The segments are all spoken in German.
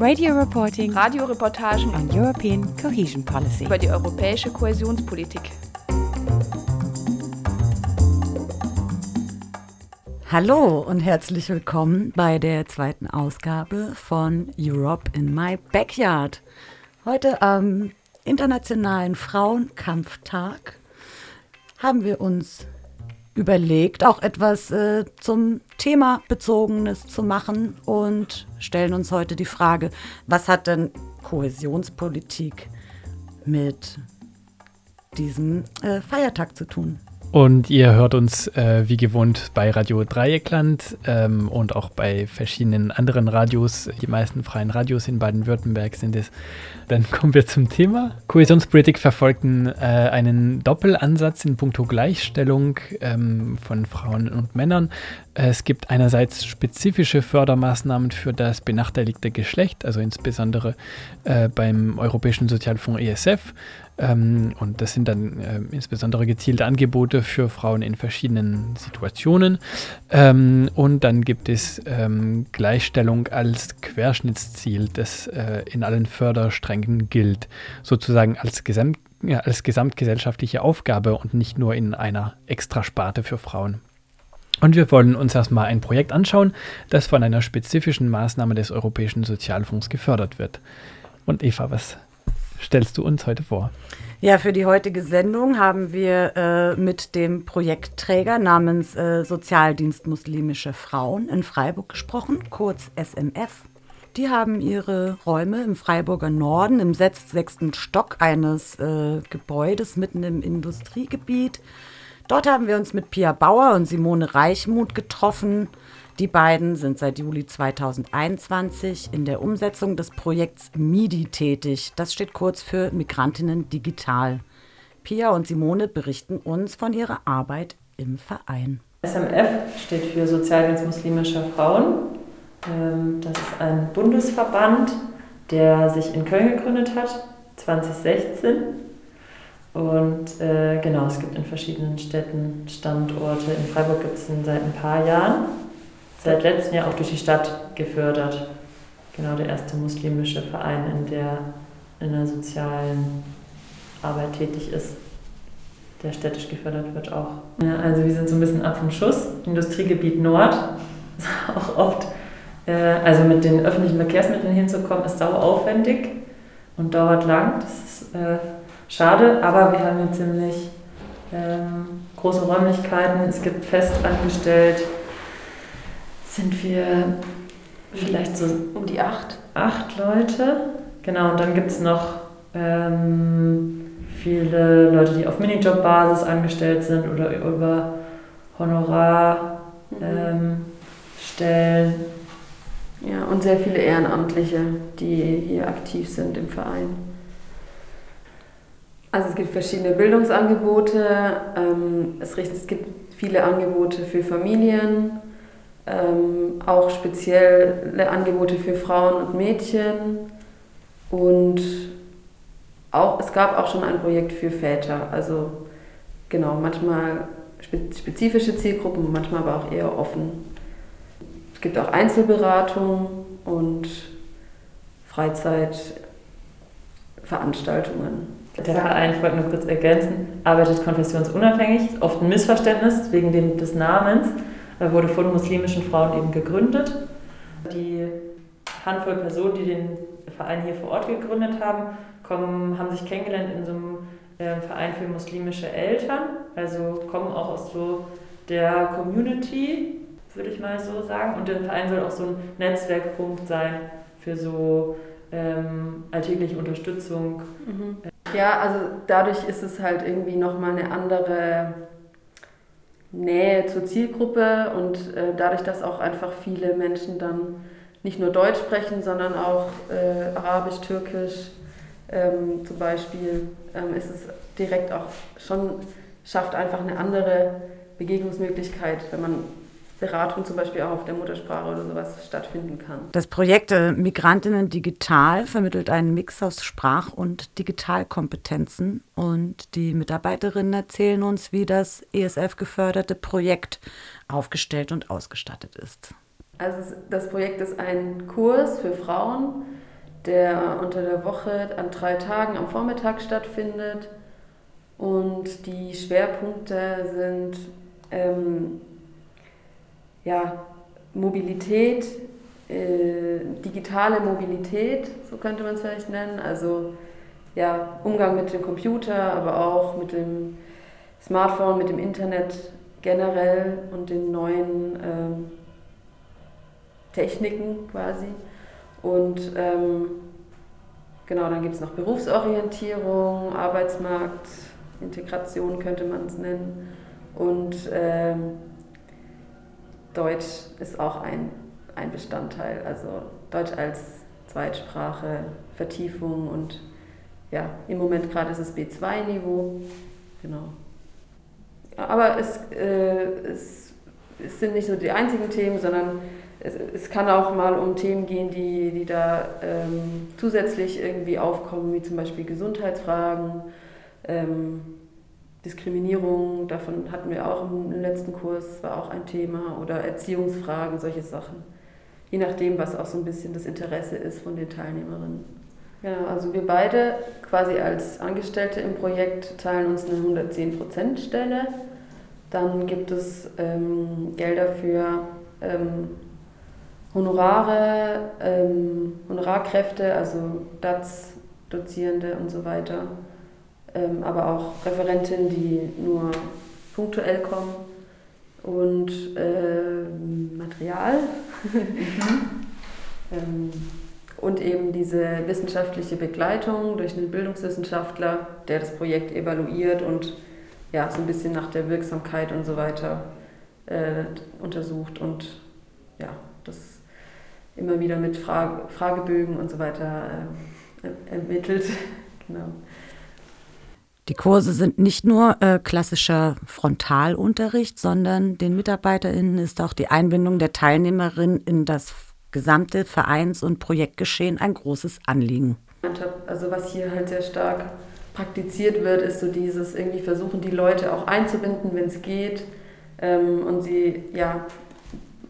Radio reporting Radioreportagen on European cohesion policy. über die europäische Kohäsionspolitik. Hallo und herzlich willkommen bei der zweiten Ausgabe von Europe in My Backyard. Heute am Internationalen Frauenkampftag haben wir uns überlegt, auch etwas äh, zum Thema bezogenes zu machen und stellen uns heute die Frage, was hat denn Kohäsionspolitik mit diesem äh, Feiertag zu tun? Und ihr hört uns äh, wie gewohnt bei Radio Dreieckland ähm, und auch bei verschiedenen anderen Radios. Die meisten freien Radios in Baden-Württemberg sind es. Dann kommen wir zum Thema. Kohäsionspolitik verfolgten äh, einen Doppelansatz in puncto Gleichstellung ähm, von Frauen und Männern. Es gibt einerseits spezifische Fördermaßnahmen für das benachteiligte Geschlecht, also insbesondere äh, beim Europäischen Sozialfonds ESF. Ähm, und das sind dann äh, insbesondere gezielte Angebote für Frauen in verschiedenen Situationen. Ähm, und dann gibt es ähm, Gleichstellung als Querschnittsziel, das äh, in allen Fördersträngen gilt, sozusagen als, Gesamt, ja, als gesamtgesellschaftliche Aufgabe und nicht nur in einer Extrasparte für Frauen. Und wir wollen uns erstmal ein Projekt anschauen, das von einer spezifischen Maßnahme des Europäischen Sozialfonds gefördert wird. Und Eva, was stellst du uns heute vor? Ja, für die heutige Sendung haben wir äh, mit dem Projektträger namens äh, Sozialdienst Muslimische Frauen in Freiburg gesprochen, kurz SMF. Die haben ihre Räume im Freiburger Norden im sechs- sechsten Stock eines äh, Gebäudes mitten im Industriegebiet. Dort haben wir uns mit Pia Bauer und Simone Reichmuth getroffen. Die beiden sind seit Juli 2021 in der Umsetzung des Projekts MIDI tätig. Das steht kurz für Migrantinnen Digital. Pia und Simone berichten uns von ihrer Arbeit im Verein. SMF steht für Sozialdienst muslimischer Frauen. Ähm, Das ist ein Bundesverband, der sich in Köln gegründet hat, 2016. Und äh, genau, es gibt in verschiedenen Städten Standorte. In Freiburg gibt es ihn seit ein paar Jahren. Seit letztem Jahr auch durch die Stadt gefördert. Genau, der erste muslimische Verein, in der in der sozialen Arbeit tätig ist, der städtisch gefördert wird auch. Ja, also wir sind so ein bisschen ab vom Schuss. Industriegebiet Nord ist auch oft, äh, also mit den öffentlichen Verkehrsmitteln hinzukommen, ist sau aufwendig und dauert lang. Das ist äh, schade, aber wir haben hier ziemlich ähm, große Räumlichkeiten. Es gibt fest angestellt, sind wir vielleicht so Um die acht. acht Leute. Genau, und dann gibt es noch ähm, viele Leute, die auf Minijob-Basis angestellt sind oder über Honorar ähm, stellen. Ja, und sehr viele Ehrenamtliche, die hier aktiv sind im Verein. Also es gibt verschiedene Bildungsangebote, ähm, es gibt viele Angebote für Familien, ähm, auch spezielle Angebote für Frauen und Mädchen und auch, es gab auch schon ein Projekt für Väter. Also genau, manchmal spe- spezifische Zielgruppen, manchmal aber auch eher offen. Es gibt auch Einzelberatung und Freizeitveranstaltungen. Der Verein, ich wollte nur kurz ergänzen, arbeitet konfessionsunabhängig, oft ein Missverständnis wegen dem, des Namens, wurde von muslimischen Frauen eben gegründet. Die Handvoll Personen, die den Verein hier vor Ort gegründet haben, kommen, haben sich kennengelernt in so einem äh, Verein für muslimische Eltern, also kommen auch aus so der Community, würde ich mal so sagen. Und der Verein soll auch so ein Netzwerkpunkt sein für so ähm, alltägliche Unterstützung. Mhm. Ja, also dadurch ist es halt irgendwie nochmal eine andere Nähe zur Zielgruppe und äh, dadurch, dass auch einfach viele Menschen dann nicht nur Deutsch sprechen, sondern auch äh, Arabisch, Türkisch, ähm, zum Beispiel ähm, ist es direkt auch schon, schafft einfach eine andere Begegnungsmöglichkeit, wenn man Beratung zum Beispiel auch auf der Muttersprache oder sowas stattfinden kann. Das Projekt äh, Migrantinnen Digital vermittelt einen Mix aus Sprach- und Digitalkompetenzen und die Mitarbeiterinnen erzählen uns, wie das ESF-geförderte Projekt aufgestellt und ausgestattet ist. Also das Projekt ist ein Kurs für Frauen, der unter der Woche an drei Tagen am Vormittag stattfindet. Und die Schwerpunkte sind ja, Mobilität, äh, digitale Mobilität, so könnte man es vielleicht nennen. Also ja, Umgang mit dem Computer, aber auch mit dem Smartphone, mit dem Internet generell und den neuen ähm, Techniken quasi. Und ähm, genau, dann gibt es noch Berufsorientierung, Arbeitsmarkt, Integration könnte man es nennen. Und ähm, Deutsch ist auch ein, ein Bestandteil. Also Deutsch als Zweitsprache, Vertiefung und ja, im Moment gerade ist es B2-Niveau. Genau. Aber es, äh, es, es, sind nicht nur die einzigen Themen, sondern es, es, kann auch mal um Themen gehen, die, die da ähm, zusätzlich irgendwie aufkommen, wie zum Beispiel Gesundheitsfragen, ähm, Diskriminierung, davon hatten wir auch im letzten Kurs, war auch ein Thema, oder Erziehungsfragen, solche Sachen. Je nachdem, was auch so ein bisschen das Interesse ist von den Teilnehmerinnen. Genau, also wir beide quasi als Angestellte im Projekt teilen uns eine 110%-Stelle. Dann gibt es ähm, Gelder für ähm, Honorare, ähm, Honorarkräfte, also DATS, Dozierende und so weiter ähm, aber auch Referentinnen, die nur punktuell kommen und äh, Material ähm, und eben diese wissenschaftliche Begleitung durch einen Bildungswissenschaftler, der das Projekt evaluiert und ja, so ein bisschen nach der Wirksamkeit und so weiter äh, untersucht und ja, das immer wieder mit Frage, Fragebögen und so weiter äh, ermittelt. genau. Die Kurse sind nicht nur äh, klassischer Frontalunterricht, sondern den MitarbeiterInnen ist auch die Einbindung der Teilnehmerinnen in das gesamte Vereins- und Projektgeschehen ein großes Anliegen. Also was hier halt sehr stark praktiziert wird, ist so dieses irgendwie versuchen, die Leute auch einzubinden, wenn es geht. Ähm, und sie, ja,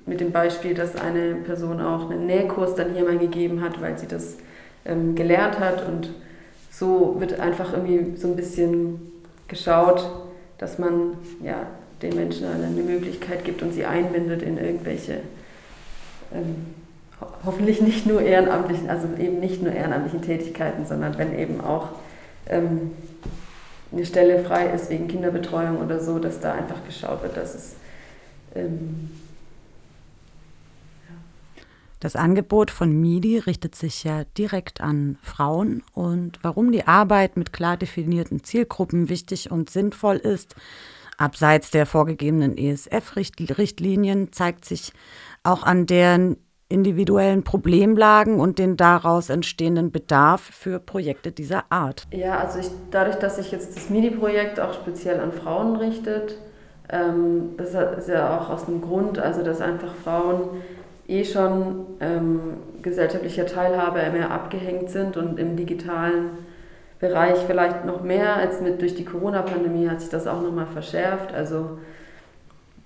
mit dem Beispiel, dass eine Person auch einen Nähkurs dann hier mal gegeben hat, weil sie das ähm, gelernt hat und so wird einfach irgendwie so ein bisschen geschaut, dass man ja, den Menschen eine Möglichkeit gibt und sie einbindet in irgendwelche, ähm, ho hoffentlich nicht nur ehrenamtlichen, also eben nicht nur ehrenamtlichen Tätigkeiten, sondern wenn eben auch ähm, eine Stelle frei ist wegen Kinderbetreuung oder so, dass da einfach geschaut wird, dass es ähm, das Angebot von MIDI richtet sich ja direkt an Frauen und warum die Arbeit mit klar definierten Zielgruppen wichtig und sinnvoll ist, abseits der vorgegebenen ESF-Richtlinien, zeigt sich auch an deren individuellen Problemlagen und den daraus entstehenden Bedarf für Projekte dieser Art. Ja, also ich, dadurch, dass sich jetzt das MIDI-Projekt auch speziell an Frauen richtet, ähm, das ist ja auch aus einem Grund, also dass einfach Frauen eh schon ähm, gesellschaftlicher Teilhabe mehr abgehängt sind und im digitalen Bereich vielleicht noch mehr als mit durch die Corona-Pandemie hat sich das auch nochmal verschärft. Also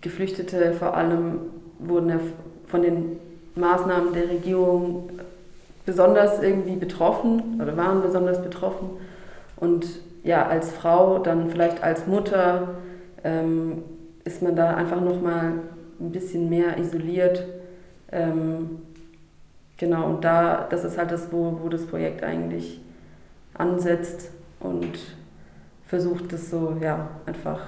Geflüchtete vor allem wurden ja von den Maßnahmen der Regierung besonders irgendwie betroffen oder waren besonders betroffen. Und ja, als Frau, dann vielleicht als Mutter, ähm, ist man da einfach nochmal ein bisschen mehr isoliert ähm, genau, und da, das ist halt das, wo, wo das Projekt eigentlich ansetzt und versucht das so, ja, einfach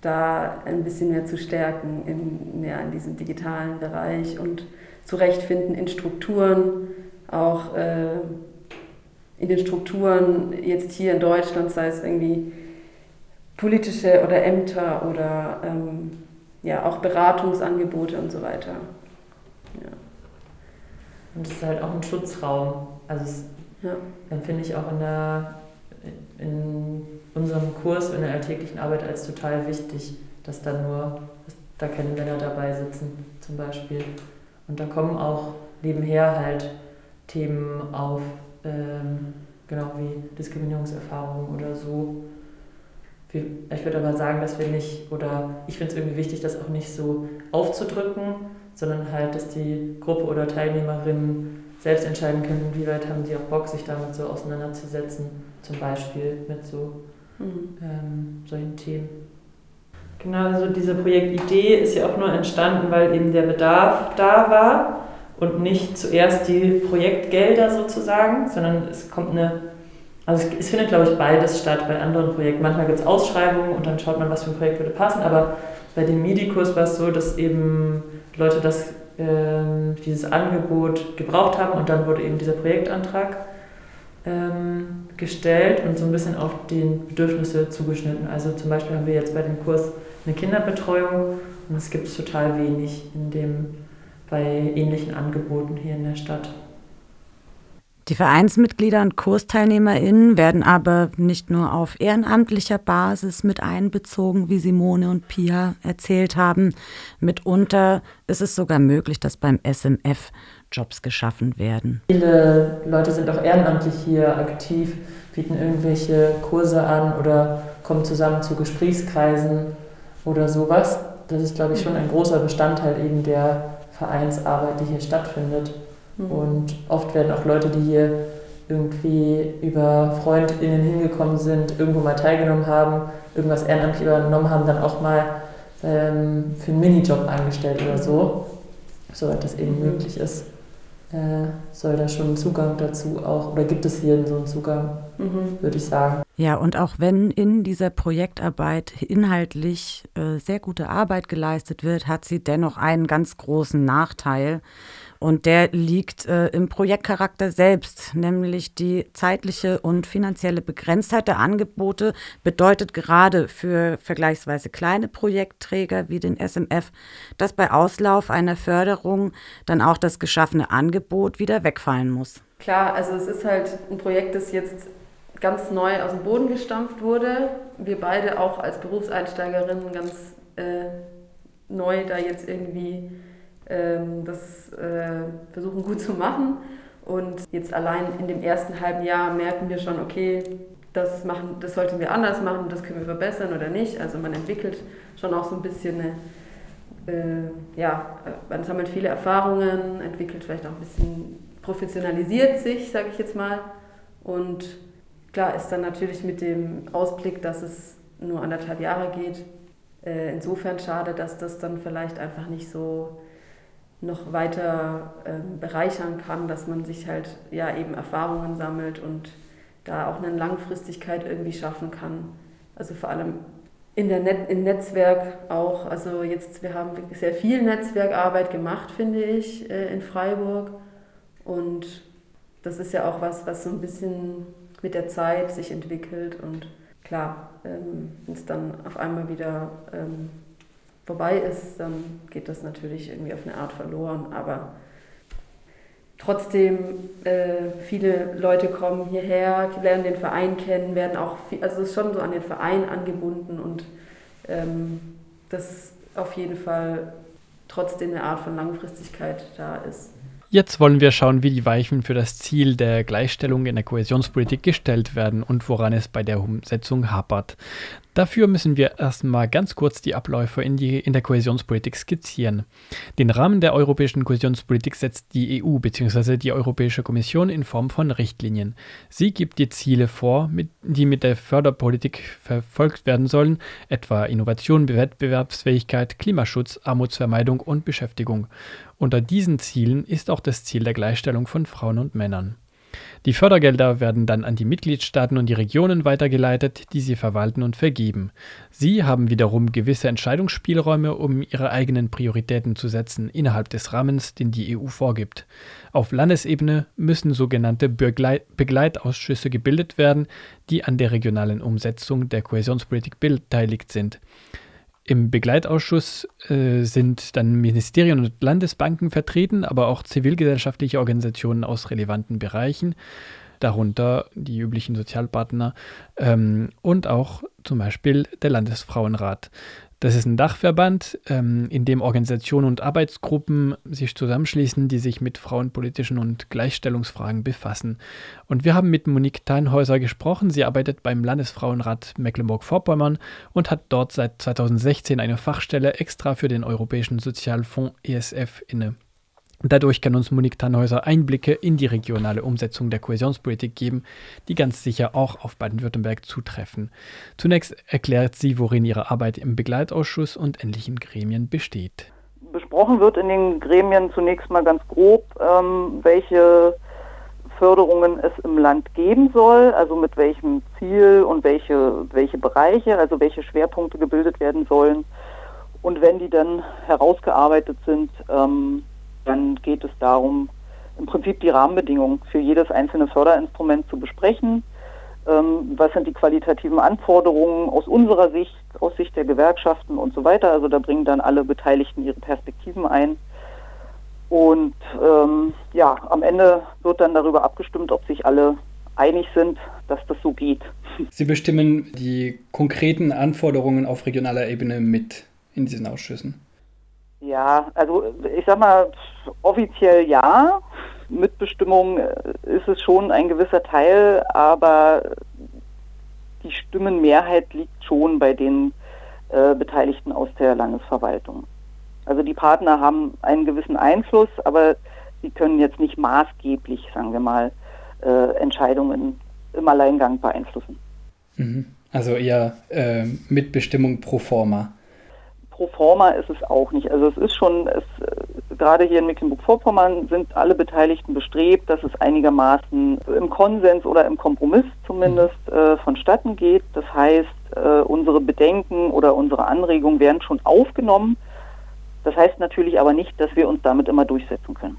da ein bisschen mehr zu stärken in, ja, in diesem digitalen Bereich und zurechtfinden in Strukturen, auch äh, in den Strukturen jetzt hier in Deutschland, sei es irgendwie politische oder Ämter oder ähm, ja, auch Beratungsangebote und so weiter. Ja. Und es ist halt auch ein Schutzraum. Also es Ja. Dann finde ich auch in, der, in unserem Kurs, in der alltäglichen Arbeit als total wichtig, dass da nur, dass da keine Männer dabei sitzen, zum Beispiel. Und da kommen auch nebenher halt Themen auf, ähm, genau wie Diskriminierungserfahrungen oder so. Ich würde aber sagen, dass wir nicht, oder ich finde es irgendwie wichtig, das auch nicht so aufzudrücken, sondern halt, dass die Gruppe oder Teilnehmerinnen selbst entscheiden können, wie weit haben sie auch Bock, sich damit so auseinanderzusetzen, zum Beispiel mit so mhm. ähm, solchen Themen. Genau, also diese Projektidee ist ja auch nur entstanden, weil eben der Bedarf da war und nicht zuerst die Projektgelder sozusagen, sondern es kommt eine, also es, es findet glaube ich beides statt bei anderen Projekten. Manchmal gibt es Ausschreibungen und dann schaut man, was für ein Projekt würde passen, aber bei dem MIDI-Kurs war es so, dass eben Leute das, äh, dieses Angebot gebraucht haben und dann wurde eben dieser Projektantrag ähm, gestellt und so ein bisschen auf die Bedürfnisse zugeschnitten. Also zum Beispiel haben wir jetzt bei dem Kurs eine Kinderbetreuung und es gibt total wenig in dem, bei ähnlichen Angeboten hier in der Stadt. Die Vereinsmitglieder und KursteilnehmerInnen werden aber nicht nur auf ehrenamtlicher Basis mit einbezogen, wie Simone und Pia erzählt haben. Mitunter ist es sogar möglich, dass beim SMF Jobs geschaffen werden. Viele Leute sind auch ehrenamtlich hier aktiv, bieten irgendwelche Kurse an oder kommen zusammen zu Gesprächskreisen oder sowas. Das ist, glaube ich, schon ein großer Bestandteil eben der Vereinsarbeit, die hier stattfindet. Mhm. Und oft werden auch Leute, die hier irgendwie über FreundInnen hingekommen sind, irgendwo mal teilgenommen haben, irgendwas ehrenamtlich übernommen haben, dann auch mal ähm, für einen Minijob angestellt oder so, soweit das eben mhm. möglich ist. Äh, soll da schon ein Zugang dazu auch, oder gibt es hier so einen Zugang, mhm. würde ich sagen. Ja, und auch wenn in dieser Projektarbeit inhaltlich äh, sehr gute Arbeit geleistet wird, hat sie dennoch einen ganz großen Nachteil. Und der liegt äh, im Projektcharakter selbst, nämlich die zeitliche und finanzielle Begrenztheit der Angebote bedeutet gerade für vergleichsweise kleine Projektträger wie den SMF, dass bei Auslauf einer Förderung dann auch das geschaffene Angebot wieder wegfallen muss. Klar, also es ist halt ein Projekt, das jetzt ganz neu aus dem Boden gestampft wurde. Wir beide auch als Berufseinsteigerinnen ganz äh, neu da jetzt irgendwie das äh, versuchen gut zu machen. Und jetzt allein in dem ersten halben Jahr merken wir schon, okay, das, machen, das sollten wir anders machen, das können wir verbessern oder nicht. Also man entwickelt schon auch so ein bisschen eine, äh, ja, man sammelt viele Erfahrungen, entwickelt vielleicht auch ein bisschen, professionalisiert sich, sage ich jetzt mal. Und klar ist dann natürlich mit dem Ausblick, dass es nur anderthalb Jahre geht, äh, insofern schade, dass das dann vielleicht einfach nicht so noch weiter ähm, bereichern kann, dass man sich halt ja eben Erfahrungen sammelt und da auch eine Langfristigkeit irgendwie schaffen kann. Also vor allem in der Net im Netzwerk auch. Also jetzt, wir haben sehr viel Netzwerkarbeit gemacht, finde ich, äh, in Freiburg. Und das ist ja auch was, was so ein bisschen mit der Zeit sich entwickelt. Und klar, ähm, wenn es dann auf einmal wieder ähm, vorbei ist, dann geht das natürlich irgendwie auf eine Art verloren. Aber trotzdem, äh, viele Leute kommen hierher, lernen den Verein kennen, werden auch, viel, also ist schon so an den Verein angebunden und ähm, das auf jeden Fall trotzdem eine Art von Langfristigkeit da ist. Jetzt wollen wir schauen, wie die Weichen für das Ziel der Gleichstellung in der Kohäsionspolitik gestellt werden und woran es bei der Umsetzung hapert. Dafür müssen wir erstmal ganz kurz die Abläufe in, die, in der Kohäsionspolitik skizzieren. Den Rahmen der europäischen Kohäsionspolitik setzt die EU bzw. die Europäische Kommission in Form von Richtlinien. Sie gibt die Ziele vor, mit, die mit der Förderpolitik verfolgt werden sollen, etwa Innovation, Wettbewerbsfähigkeit, Klimaschutz, Armutsvermeidung und Beschäftigung. Unter diesen Zielen ist auch das Ziel der Gleichstellung von Frauen und Männern. Die Fördergelder werden dann an die Mitgliedstaaten und die Regionen weitergeleitet, die sie verwalten und vergeben. Sie haben wiederum gewisse Entscheidungsspielräume, um ihre eigenen Prioritäten zu setzen innerhalb des Rahmens, den die EU vorgibt. Auf Landesebene müssen sogenannte Begleitausschüsse gebildet werden, die an der regionalen Umsetzung der Kohäsionspolitik beteiligt sind. Im Begleitausschuss äh, sind dann Ministerien und Landesbanken vertreten, aber auch zivilgesellschaftliche Organisationen aus relevanten Bereichen, darunter die üblichen Sozialpartner ähm, und auch zum Beispiel der Landesfrauenrat. Das ist ein Dachverband, ähm, in dem Organisationen und Arbeitsgruppen sich zusammenschließen, die sich mit frauenpolitischen und Gleichstellungsfragen befassen. Und wir haben mit Monique Teinhäuser gesprochen. Sie arbeitet beim Landesfrauenrat Mecklenburg-Vorpommern und hat dort seit 2016 eine Fachstelle extra für den Europäischen Sozialfonds ESF inne. Dadurch kann uns Monique Tannhäuser Einblicke in die regionale Umsetzung der Kohäsionspolitik geben, die ganz sicher auch auf Baden-Württemberg zutreffen. Zunächst erklärt sie, worin ihre Arbeit im Begleitausschuss und ähnlichen Gremien besteht. Besprochen wird in den Gremien zunächst mal ganz grob, ähm, welche Förderungen es im Land geben soll, also mit welchem Ziel und welche, welche Bereiche, also welche Schwerpunkte gebildet werden sollen. Und wenn die dann herausgearbeitet sind, ähm, dann geht es darum, im Prinzip die Rahmenbedingungen für jedes einzelne Förderinstrument zu besprechen. Ähm, was sind die qualitativen Anforderungen aus unserer Sicht, aus Sicht der Gewerkschaften und so weiter. Also da bringen dann alle Beteiligten ihre Perspektiven ein. Und ähm, ja, am Ende wird dann darüber abgestimmt, ob sich alle einig sind, dass das so geht. Sie bestimmen die konkreten Anforderungen auf regionaler Ebene mit in diesen Ausschüssen. Ja, also ich sag mal, offiziell ja. Mitbestimmung äh, ist es schon ein gewisser Teil, aber die Stimmenmehrheit liegt schon bei den äh, Beteiligten aus der Landesverwaltung. Also die Partner haben einen gewissen Einfluss, aber sie können jetzt nicht maßgeblich, sagen wir mal, äh, Entscheidungen im Alleingang beeinflussen. Mhm. Also eher äh, Mitbestimmung pro forma pro forma ist es auch nicht. Also es ist schon, es, gerade hier in Mecklenburg-Vorpommern sind alle Beteiligten bestrebt, dass es einigermaßen im Konsens oder im Kompromiss zumindest äh, vonstatten geht. Das heißt, äh, unsere Bedenken oder unsere Anregungen werden schon aufgenommen das heißt natürlich aber nicht, dass wir uns damit immer durchsetzen können.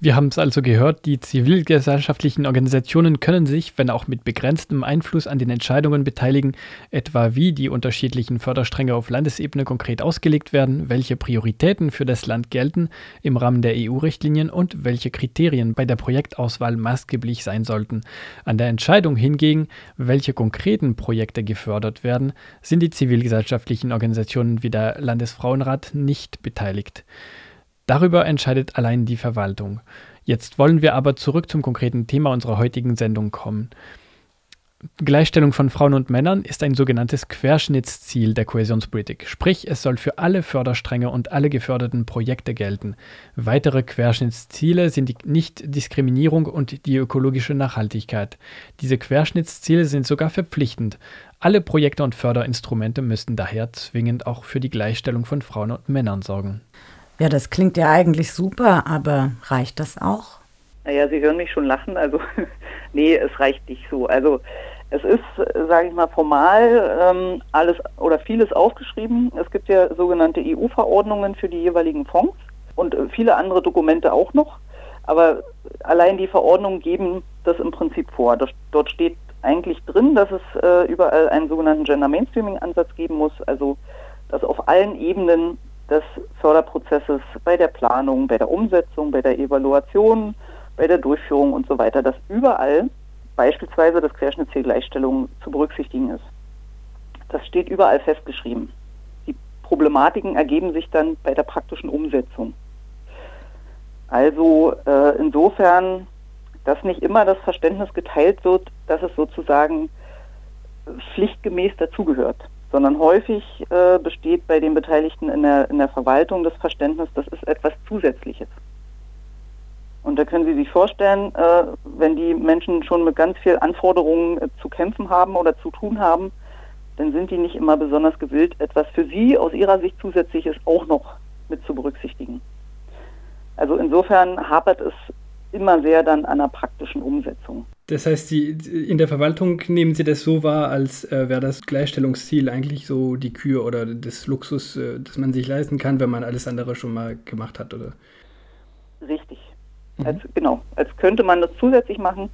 Wir haben es also gehört, die zivilgesellschaftlichen Organisationen können sich, wenn auch mit begrenztem Einfluss an den Entscheidungen beteiligen, etwa wie die unterschiedlichen Förderstränge auf Landesebene konkret ausgelegt werden, welche Prioritäten für das Land gelten im Rahmen der EU-Richtlinien und welche Kriterien bei der Projektauswahl maßgeblich sein sollten. An der Entscheidung hingegen, welche konkreten Projekte gefördert werden, sind die zivilgesellschaftlichen Organisationen wie der Landesfrauenrat nicht beteiligt beteiligt. Darüber entscheidet allein die Verwaltung. Jetzt wollen wir aber zurück zum konkreten Thema unserer heutigen Sendung kommen. Gleichstellung von Frauen und Männern ist ein sogenanntes Querschnittsziel der Kohäsionspolitik. Sprich, es soll für alle Förderstränge und alle geförderten Projekte gelten. Weitere Querschnittsziele sind die Nichtdiskriminierung und die ökologische Nachhaltigkeit. Diese Querschnittsziele sind sogar verpflichtend. Alle Projekte und Förderinstrumente müssten daher zwingend auch für die Gleichstellung von Frauen und Männern sorgen. Ja, das klingt ja eigentlich super, aber reicht das auch? Naja, Sie hören mich schon lachen. Also, nee, es reicht nicht so. Also, es ist, sage ich mal, formal ähm, alles oder vieles aufgeschrieben. Es gibt ja sogenannte EU-Verordnungen für die jeweiligen Fonds und äh, viele andere Dokumente auch noch. Aber allein die Verordnungen geben das im Prinzip vor. Das, dort steht eigentlich drin, dass es äh, überall einen sogenannten Gender Mainstreaming-Ansatz geben muss, also dass auf allen Ebenen des Förderprozesses bei der Planung, bei der Umsetzung, bei der Evaluation, bei der Durchführung und so weiter, dass überall beispielsweise das Querschnittsziel Gleichstellung zu berücksichtigen ist. Das steht überall festgeschrieben. Die Problematiken ergeben sich dann bei der praktischen Umsetzung. Also äh, insofern dass nicht immer das Verständnis geteilt wird, dass es sozusagen pflichtgemäß dazugehört, sondern häufig äh, besteht bei den Beteiligten in der, in der Verwaltung das Verständnis, das ist etwas Zusätzliches. Und da können Sie sich vorstellen, äh, wenn die Menschen schon mit ganz vielen Anforderungen äh, zu kämpfen haben oder zu tun haben, dann sind die nicht immer besonders gewillt, etwas für sie aus ihrer Sicht Zusätzliches auch noch mit zu berücksichtigen. Also insofern hapert es immer sehr dann an der praktischen Umsetzung. Das heißt, die, in der Verwaltung nehmen Sie das so wahr, als äh, wäre das Gleichstellungsziel eigentlich so die Kür oder das Luxus, äh, das man sich leisten kann, wenn man alles andere schon mal gemacht hat, oder? Richtig. Mhm. Als, genau, als könnte man das zusätzlich machen.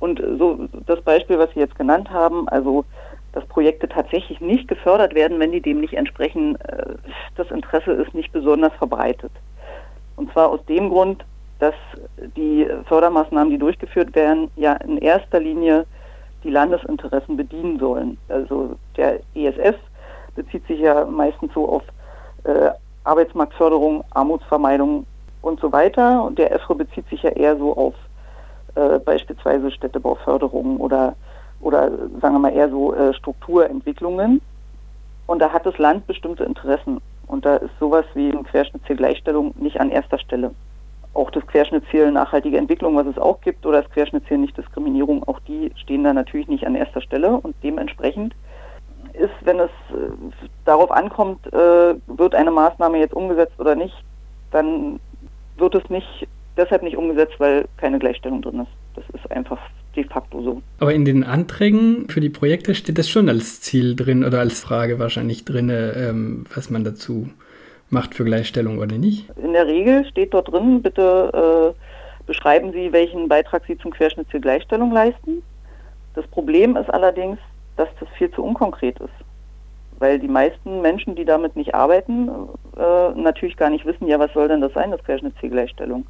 Und so das Beispiel, was Sie jetzt genannt haben, also dass Projekte tatsächlich nicht gefördert werden, wenn die dem nicht entsprechen. Äh, das Interesse ist nicht besonders verbreitet. Und zwar aus dem Grund, dass die Fördermaßnahmen, die durchgeführt werden, ja in erster Linie die Landesinteressen bedienen sollen. Also der ESF bezieht sich ja meistens so auf äh, Arbeitsmarktförderung, Armutsvermeidung und so weiter. Und der EFRE bezieht sich ja eher so auf äh, beispielsweise Städtebauförderung oder, oder sagen wir mal eher so äh, Strukturentwicklungen. Und da hat das Land bestimmte Interessen. Und da ist sowas wie ein Querschnittsziel Gleichstellung nicht an erster Stelle. Auch das Querschnittsziel nachhaltige Entwicklung, was es auch gibt, oder das Querschnittsziel Nichtdiskriminierung, auch die stehen da natürlich nicht an erster Stelle. Und dementsprechend ist, wenn es äh, darauf ankommt, äh, wird eine Maßnahme jetzt umgesetzt oder nicht, dann wird es nicht deshalb nicht umgesetzt, weil keine Gleichstellung drin ist. Das ist einfach de facto so. Aber in den Anträgen für die Projekte steht das schon als Ziel drin oder als Frage wahrscheinlich drin, ähm, was man dazu macht für Gleichstellung oder nicht? In der Regel steht dort drin, bitte äh, beschreiben Sie, welchen Beitrag Sie zum Querschnittsziel Gleichstellung leisten. Das Problem ist allerdings, dass das viel zu unkonkret ist. Weil die meisten Menschen, die damit nicht arbeiten, äh, natürlich gar nicht wissen, ja, was soll denn das sein, das Querschnittszielgleichstellung.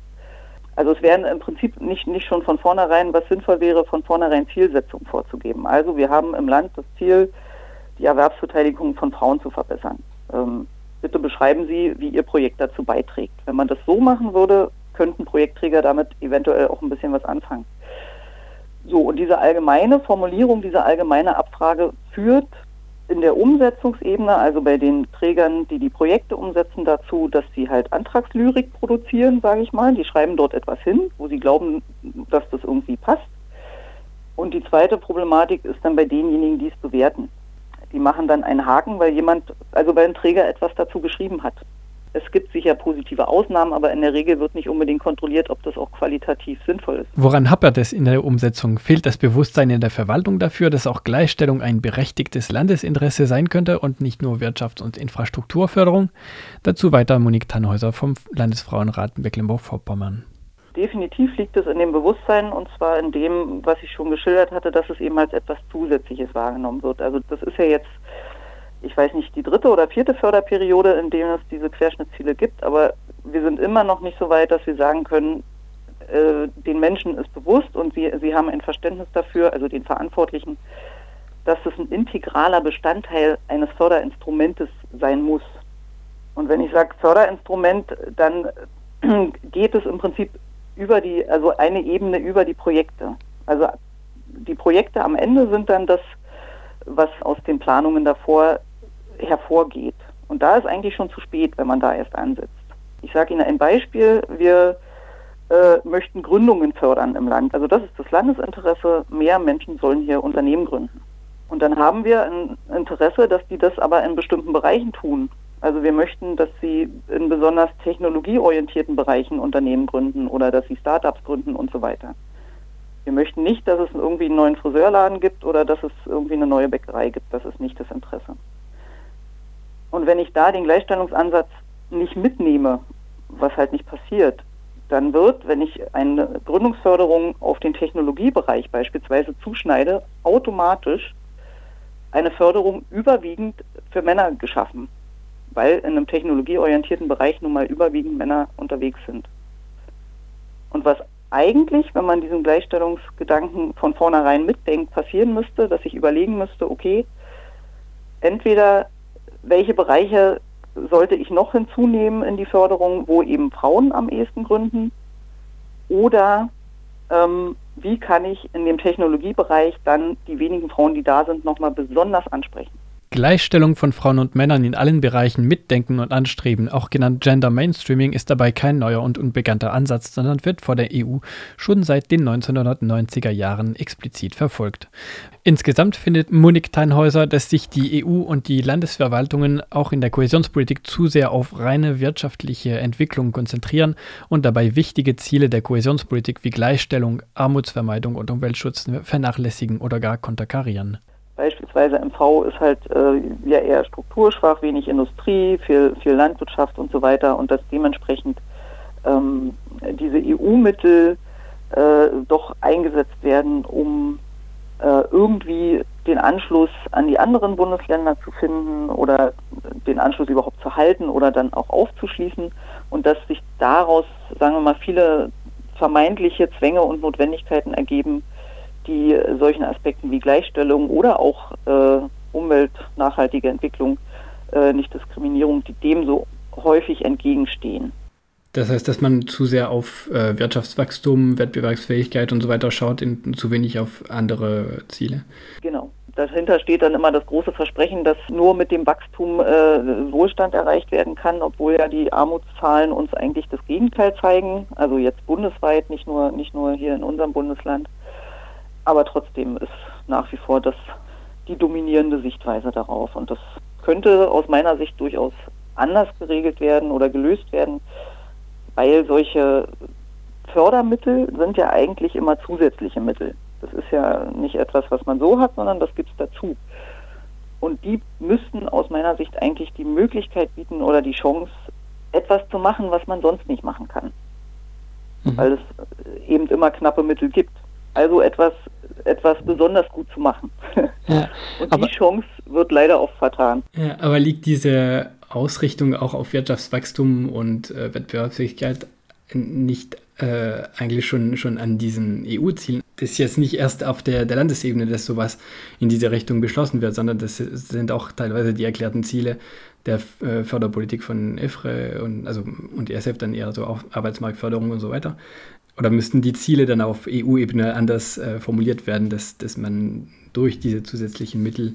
Also es wäre im Prinzip nicht, nicht schon von vornherein, was sinnvoll wäre, von vornherein Zielsetzungen vorzugeben. Also wir haben im Land das Ziel, die Erwerbsbeteiligung von Frauen zu verbessern. Ähm, bitte beschreiben Sie, wie Ihr Projekt dazu beiträgt. Wenn man das so machen würde, könnten Projektträger damit eventuell auch ein bisschen was anfangen. So, und diese allgemeine Formulierung, diese allgemeine Abfrage führt in der Umsetzungsebene, also bei den Trägern, die die Projekte umsetzen, dazu, dass sie halt Antragslyrik produzieren, sage ich mal. Die schreiben dort etwas hin, wo sie glauben, dass das irgendwie passt. Und die zweite Problematik ist dann bei denjenigen, die es bewerten. Die machen dann einen Haken, weil jemand, also weil ein Träger etwas dazu geschrieben hat. Es gibt sicher positive Ausnahmen, aber in der Regel wird nicht unbedingt kontrolliert, ob das auch qualitativ sinnvoll ist. Woran hapert es in der Umsetzung? Fehlt das Bewusstsein in der Verwaltung dafür, dass auch Gleichstellung ein berechtigtes Landesinteresse sein könnte und nicht nur Wirtschafts- und Infrastrukturförderung? Dazu weiter Monique Tannhäuser vom Landesfrauenrat Mecklenburg-Vorpommern. Definitiv liegt es in dem Bewusstsein und zwar in dem, was ich schon geschildert hatte, dass es eben als etwas Zusätzliches wahrgenommen wird. Also das ist ja jetzt ich weiß nicht, die dritte oder vierte Förderperiode, in der es diese Querschnittsziele gibt, aber wir sind immer noch nicht so weit, dass wir sagen können, äh, den Menschen ist bewusst und sie, sie haben ein Verständnis dafür, also den Verantwortlichen, dass es ein integraler Bestandteil eines Förderinstrumentes sein muss. Und wenn ich sage Förderinstrument, dann geht es im Prinzip über die, also eine Ebene über die Projekte. Also die Projekte am Ende sind dann das, was aus den Planungen davor hervorgeht. Und da ist eigentlich schon zu spät, wenn man da erst ansetzt. Ich sage Ihnen ein Beispiel. Wir äh, möchten Gründungen fördern im Land. Also das ist das Landesinteresse. Mehr Menschen sollen hier Unternehmen gründen. Und dann haben wir ein Interesse, dass die das aber in bestimmten Bereichen tun. Also wir möchten, dass sie in besonders technologieorientierten Bereichen Unternehmen gründen oder dass sie Startups gründen und so weiter. Wir möchten nicht, dass es irgendwie einen neuen Friseurladen gibt oder dass es irgendwie eine neue Bäckerei gibt. Das ist nicht das Interesse. Und wenn ich da den Gleichstellungsansatz nicht mitnehme, was halt nicht passiert, dann wird, wenn ich eine Gründungsförderung auf den Technologiebereich beispielsweise zuschneide, automatisch eine Förderung überwiegend für Männer geschaffen, weil in einem technologieorientierten Bereich nun mal überwiegend Männer unterwegs sind. Und was eigentlich, wenn man diesen Gleichstellungsgedanken von vornherein mitdenkt, passieren müsste, dass ich überlegen müsste, okay, entweder welche Bereiche sollte ich noch hinzunehmen in die Förderung, wo eben Frauen am ehesten gründen? Oder ähm, wie kann ich in dem Technologiebereich dann die wenigen Frauen, die da sind, nochmal besonders ansprechen? Gleichstellung von Frauen und Männern in allen Bereichen mitdenken und anstreben, auch genannt Gender Mainstreaming, ist dabei kein neuer und unbekannter Ansatz, sondern wird vor der EU schon seit den 1990er Jahren explizit verfolgt. Insgesamt findet Monique Teinhäuser, dass sich die EU und die Landesverwaltungen auch in der Kohäsionspolitik zu sehr auf reine wirtschaftliche Entwicklung konzentrieren und dabei wichtige Ziele der Kohäsionspolitik wie Gleichstellung, Armutsvermeidung und Umweltschutz vernachlässigen oder gar konterkarieren. Beispielsweise MV ist halt äh, ja eher strukturschwach, wenig Industrie, viel, viel Landwirtschaft und so weiter und dass dementsprechend ähm, diese EU-Mittel äh, doch eingesetzt werden, um äh, irgendwie den Anschluss an die anderen Bundesländer zu finden oder den Anschluss überhaupt zu halten oder dann auch aufzuschließen und dass sich daraus, sagen wir mal, viele vermeintliche Zwänge und Notwendigkeiten ergeben, die solchen Aspekten wie Gleichstellung oder auch äh, Umwelt, nachhaltige Entwicklung, äh, Nichtdiskriminierung, die dem so häufig entgegenstehen. Das heißt, dass man zu sehr auf äh, Wirtschaftswachstum, Wettbewerbsfähigkeit und so weiter schaut, in, zu wenig auf andere Ziele. Genau. Dahinter steht dann immer das große Versprechen, dass nur mit dem Wachstum äh, Wohlstand erreicht werden kann, obwohl ja die Armutszahlen uns eigentlich das Gegenteil zeigen. Also jetzt bundesweit, nicht nur, nicht nur hier in unserem Bundesland. Aber trotzdem ist nach wie vor das die dominierende Sichtweise darauf. Und das könnte aus meiner Sicht durchaus anders geregelt werden oder gelöst werden, weil solche Fördermittel sind ja eigentlich immer zusätzliche Mittel. Das ist ja nicht etwas, was man so hat, sondern das gibt es dazu. Und die müssten aus meiner Sicht eigentlich die Möglichkeit bieten oder die Chance, etwas zu machen, was man sonst nicht machen kann. Mhm. Weil es eben immer knappe Mittel gibt. Also etwas, etwas besonders gut zu machen. Ja, Und die Chance wird leider oft vertan. Ja, aber liegt diese Ausrichtung auch auf Wirtschaftswachstum und äh, Wettbewerbsfähigkeit nicht äh, eigentlich schon, schon an diesen EU-Zielen. Das ist jetzt nicht erst auf der, der Landesebene, dass sowas in diese Richtung beschlossen wird, sondern das sind auch teilweise die erklärten Ziele der äh, Förderpolitik von EFRE und, also, und ESF dann eher so auf Arbeitsmarktförderung und so weiter. Oder müssten die Ziele dann auf EU-Ebene anders äh, formuliert werden, dass, dass man durch diese zusätzlichen Mittel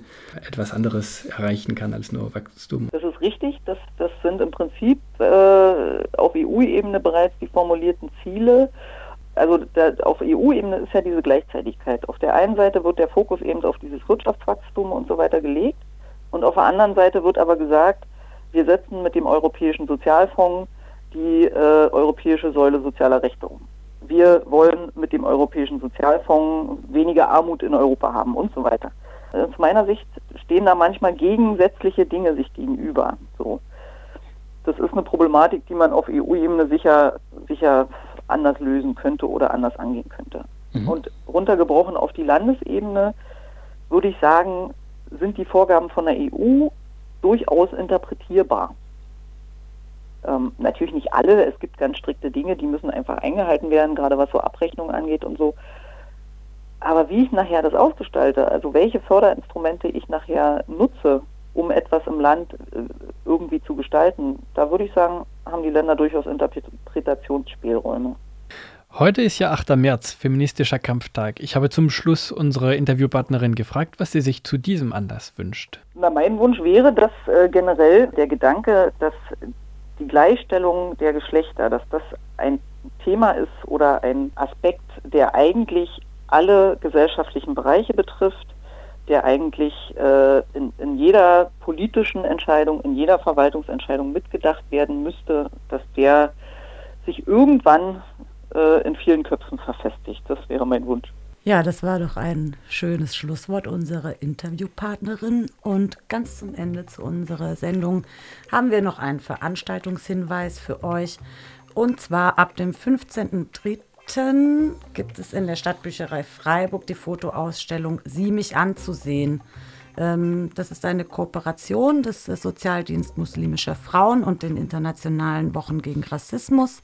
etwas anderes erreichen kann als nur Wachstum? Das ist richtig. Das, das sind im Prinzip äh, auf EU-Ebene bereits die formulierten Ziele. Also der, auf EU-Ebene ist ja diese Gleichzeitigkeit. Auf der einen Seite wird der Fokus eben auf dieses Wirtschaftswachstum und so weiter gelegt. Und auf der anderen Seite wird aber gesagt, wir setzen mit dem Europäischen Sozialfonds die äh, europäische Säule sozialer Rechte um wir wollen mit dem Europäischen Sozialfonds weniger Armut in Europa haben und so weiter. Aus meiner Sicht stehen da manchmal gegensätzliche Dinge sich gegenüber. So. Das ist eine Problematik, die man auf EU-Ebene sicher, sicher anders lösen könnte oder anders angehen könnte. Mhm. Und runtergebrochen auf die Landesebene würde ich sagen, sind die Vorgaben von der EU durchaus interpretierbar. Ähm, natürlich nicht alle, es gibt ganz strikte Dinge, die müssen einfach eingehalten werden, gerade was so Abrechnungen angeht und so. Aber wie ich nachher das ausgestalte, also welche Förderinstrumente ich nachher nutze, um etwas im Land äh, irgendwie zu gestalten, da würde ich sagen, haben die Länder durchaus Interpretationsspielräume. Heute ist ja 8. März, feministischer Kampftag. Ich habe zum Schluss unsere Interviewpartnerin gefragt, was sie sich zu diesem Anlass wünscht. Na, mein Wunsch wäre, dass äh, generell der Gedanke, dass die Gleichstellung der Geschlechter, dass das ein Thema ist oder ein Aspekt, der eigentlich alle gesellschaftlichen Bereiche betrifft, der eigentlich äh, in, in jeder politischen Entscheidung, in jeder Verwaltungsentscheidung mitgedacht werden müsste, dass der sich irgendwann äh, in vielen Köpfen verfestigt. Das wäre mein Wunsch. Ja, das war doch ein schönes Schlusswort unserer Interviewpartnerin. Und ganz zum Ende zu unserer Sendung haben wir noch einen Veranstaltungshinweis für euch. Und zwar ab dem 15.03. gibt es in der Stadtbücherei Freiburg die Fotoausstellung Sieh mich anzusehen. Ähm, das ist eine Kooperation des Sozialdienst muslimischer Frauen und den Internationalen Wochen gegen Rassismus.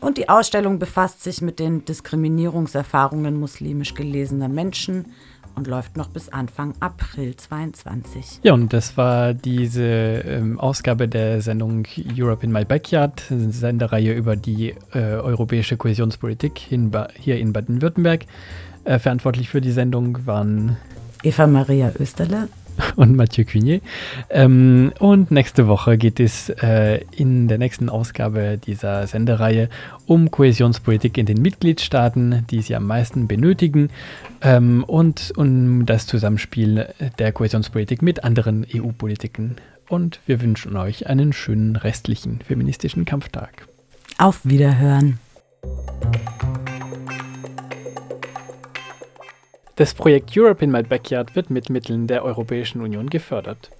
Und die Ausstellung befasst sich mit den Diskriminierungserfahrungen muslimisch gelesener Menschen und läuft noch bis Anfang April 22. Ja, und das war diese ähm, Ausgabe der Sendung Europe in My Backyard, eine Sendereihe über die äh, europäische Kohäsionspolitik in hier in Baden-Württemberg. Äh, verantwortlich für die Sendung waren Eva Maria Österle und Mathieu Cunier. Ähm, und nächste Woche geht es äh, in der nächsten Ausgabe dieser Sendereihe um Kohäsionspolitik in den Mitgliedstaaten, die sie am meisten benötigen, ähm, und um das Zusammenspiel der Kohäsionspolitik mit anderen EU-Politiken. Und wir wünschen euch einen schönen restlichen feministischen Kampftag. Auf Wiederhören. Das Projekt Europe in My Backyard wird mit Mitteln der Europäischen Union gefördert.